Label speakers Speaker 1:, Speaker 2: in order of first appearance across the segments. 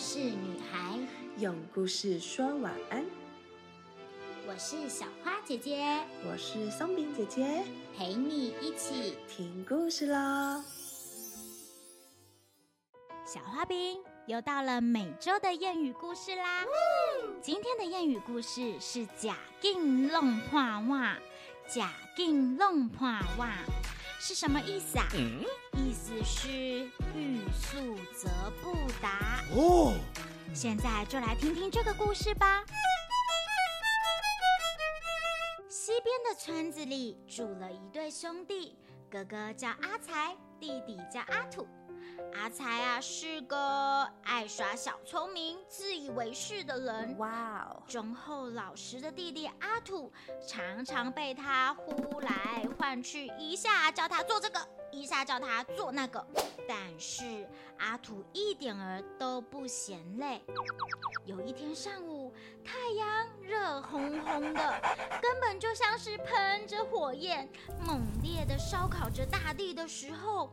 Speaker 1: 事女孩，
Speaker 2: 用故事说晚安。
Speaker 1: 我是小花姐姐，
Speaker 2: 我是松饼姐姐，
Speaker 1: 陪你一起
Speaker 2: 听故事喽。
Speaker 1: 小花饼又到了每周的谚语故事啦。今天的谚语故事是“假劲弄破袜”，“假劲弄破袜”是什么意思啊？意思是欲速则不达哦。现在就来听听这个故事吧。西边的村子里住了一对兄弟，哥哥叫阿才，弟弟叫阿土。阿才啊是个爱耍小聪明、自以为是的人。哇哦！忠厚老实的弟弟阿土常常被他呼来唤去，一下叫他做这个，一下叫他做那个。但是阿土一点儿都不嫌累。有一天上午，太阳热烘烘的，根本就像是喷着火焰，猛烈的烧烤着大地的时候，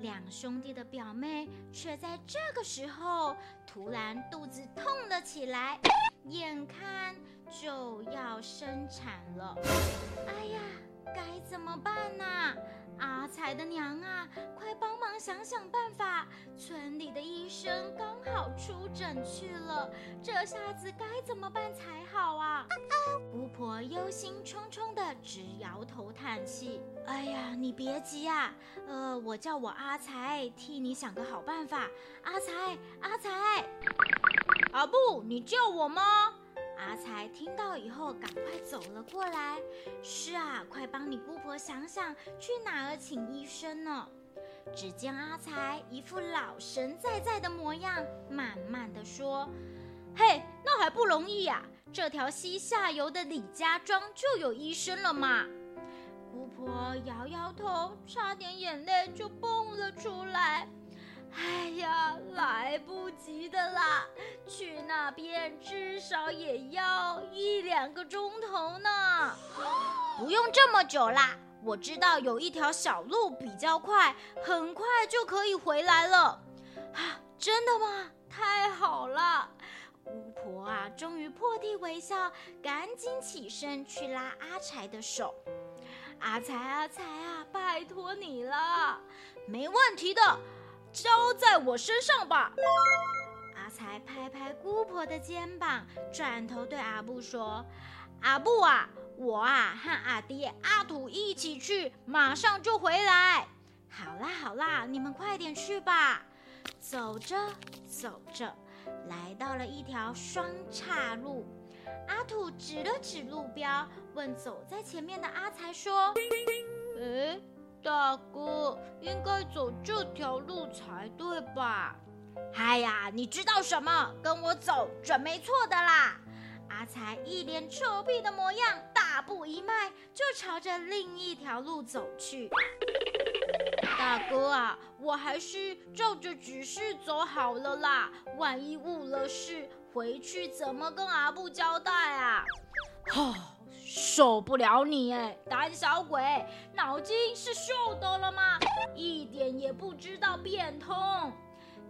Speaker 1: 两兄弟的表妹却在这个时候突然肚子痛了起来，眼看就要生产了。哎呀，该怎么办呢？阿才的娘啊，快帮忙想想办法！村里的医生刚好出诊去了，这下子该怎么办才好啊？巫婆忧心忡忡的直摇头叹气：“哎呀，你别急啊，呃，我叫我阿才替你想个好办法。阿才，阿才，
Speaker 3: 阿布，你救我吗？”
Speaker 1: 阿才听到以后，赶快走了过来。是啊，快帮你姑婆想想，去哪儿请医生呢？只见阿才一副老神在在的模样，慢慢的说：“
Speaker 3: 嘿，那还不容易呀！这条溪下游的李家庄就有医生了嘛。”
Speaker 1: 姑婆摇摇头，差点眼泪就蹦了出来。哎呀，不及的啦！去那边至少也要一两个钟头呢。
Speaker 3: 不用这么久啦，我知道有一条小路比较快，很快就可以回来了。
Speaker 1: 啊，真的吗？太好了！巫婆啊，终于破涕为笑，赶紧起身去拉阿才的手。阿才，阿才啊，拜托你了，
Speaker 3: 没问题的。交在我身上吧。
Speaker 1: 阿才拍拍姑婆的肩膀，转头对阿布说：“
Speaker 3: 阿布啊，我啊和阿爹阿土一起去，马上就回来。”
Speaker 1: 好啦好啦，你们快点去吧。走着走着，来到了一条双岔路。阿土指了指路标，问走在前面的阿才说：“
Speaker 4: 嗯。”大哥，应该走这条路才对吧？
Speaker 3: 哎呀，你知道什么？跟我走准没错的啦！
Speaker 1: 阿才一脸臭屁的模样，大步一迈就朝着另一条路走去。
Speaker 4: 大哥啊，我还是照着指示走好了啦，万一误了事，回去怎么跟阿布交代啊？
Speaker 3: 哈。受不了你哎，胆小鬼，脑筋是秀逗了吗？一点也不知道变通。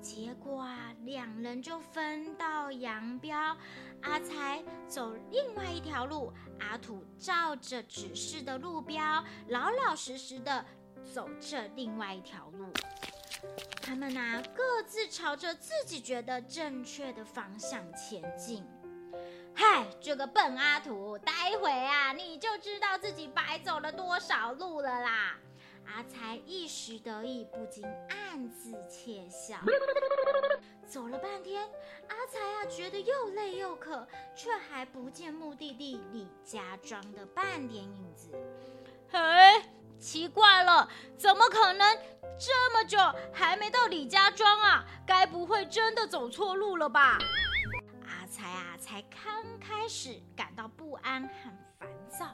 Speaker 1: 结果啊，两人就分道扬镳。阿才走另外一条路，阿土照着指示的路标，老老实实的走这另外一条路。他们呐，各自朝着自己觉得正确的方向前进。
Speaker 3: 嗨，这个笨阿土，待会啊，你就知道自己白走了多少路了啦！
Speaker 1: 阿才一时得意，不禁暗自窃笑。走了半天，阿才啊，觉得又累又渴，却还不见目的地李家庄的半点影子。
Speaker 3: 嘿，奇怪了，怎么可能这么久还没到李家庄啊？该不会真的走错路了吧？
Speaker 1: 才啊，才刚开始感到不安和烦躁。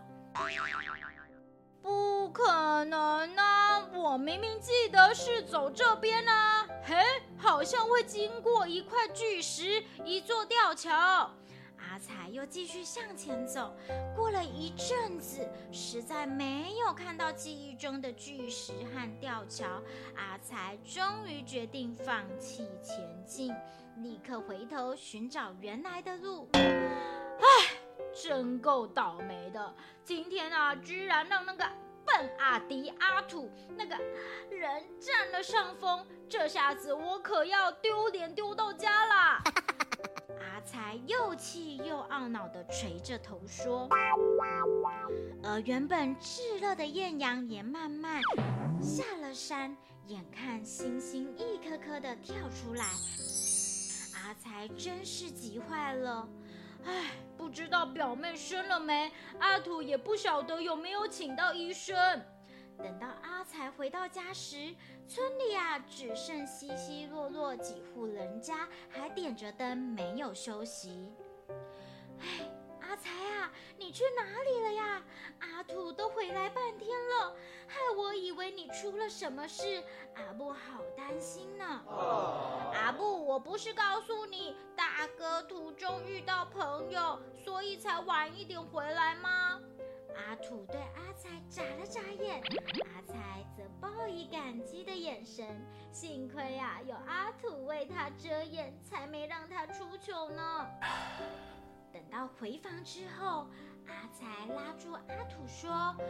Speaker 3: 不可能啊！我明明记得是走这边啊，嘿，好像会经过一块巨石，一座吊桥。
Speaker 1: 阿阿才又继续向前走。过了一阵子，实在没有看到记忆中的巨石和吊桥，阿才终于决定放弃前进，立刻回头寻找原来的路。
Speaker 3: 唉，真够倒霉的！今天啊，居然让那个笨阿迪阿土那个人占了上风，这下子我可要丢脸丢到家啦！
Speaker 1: 阿才又气又懊恼地垂着头说。而原本炙热的艳阳也慢慢下了山，眼看星星一颗颗的跳出来，阿才真是急坏了。
Speaker 3: 唉，不知道表妹生了没？阿土也不晓得有没有请到医生。
Speaker 1: 等到阿才回到家时，村里啊只剩稀稀落落几户人家还点着灯，没有休息。唉，阿才啊，你去哪里了呀？了什么事，阿布好担心呢。阿布，我不是告诉你，大哥途中遇到朋友，所以才晚一点回来吗？阿土对阿才眨了眨眼，阿才则报以感激的眼神。幸亏呀，有阿土为他遮掩，才没让他出糗呢。等到回房之后，阿才拉住阿土说：“
Speaker 3: 唉，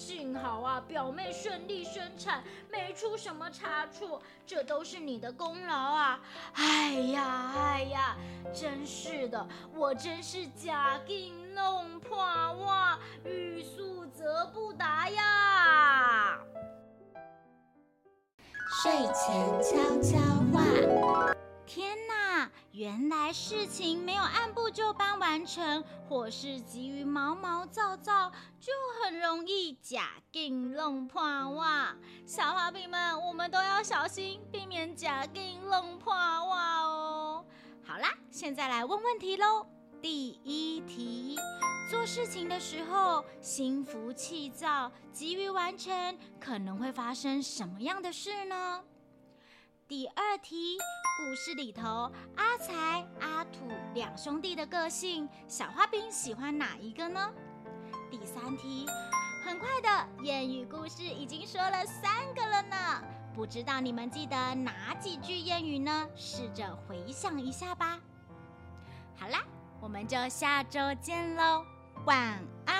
Speaker 3: 幸好啊，表妹顺利生产，没出什么差错，这都是你的功劳啊！哎呀，哎呀，真是的，我真是假定弄破哇，欲速则不达呀！”
Speaker 1: 睡前悄悄话。原来事情没有按部就班完成，或是急于毛毛躁躁，就很容易假定弄破哇！小花饼们，我们都要小心，避免假定弄破哇哦！好啦，现在来问问题喽。第一题：做事情的时候心浮气躁，急于完成，可能会发生什么样的事呢？第二题，故事里头阿才、阿土两兄弟的个性，小花饼喜欢哪一个呢？第三题，很快的谚语故事已经说了三个了呢，不知道你们记得哪几句谚语呢？试着回想一下吧。好啦，我们就下周见喽，晚安。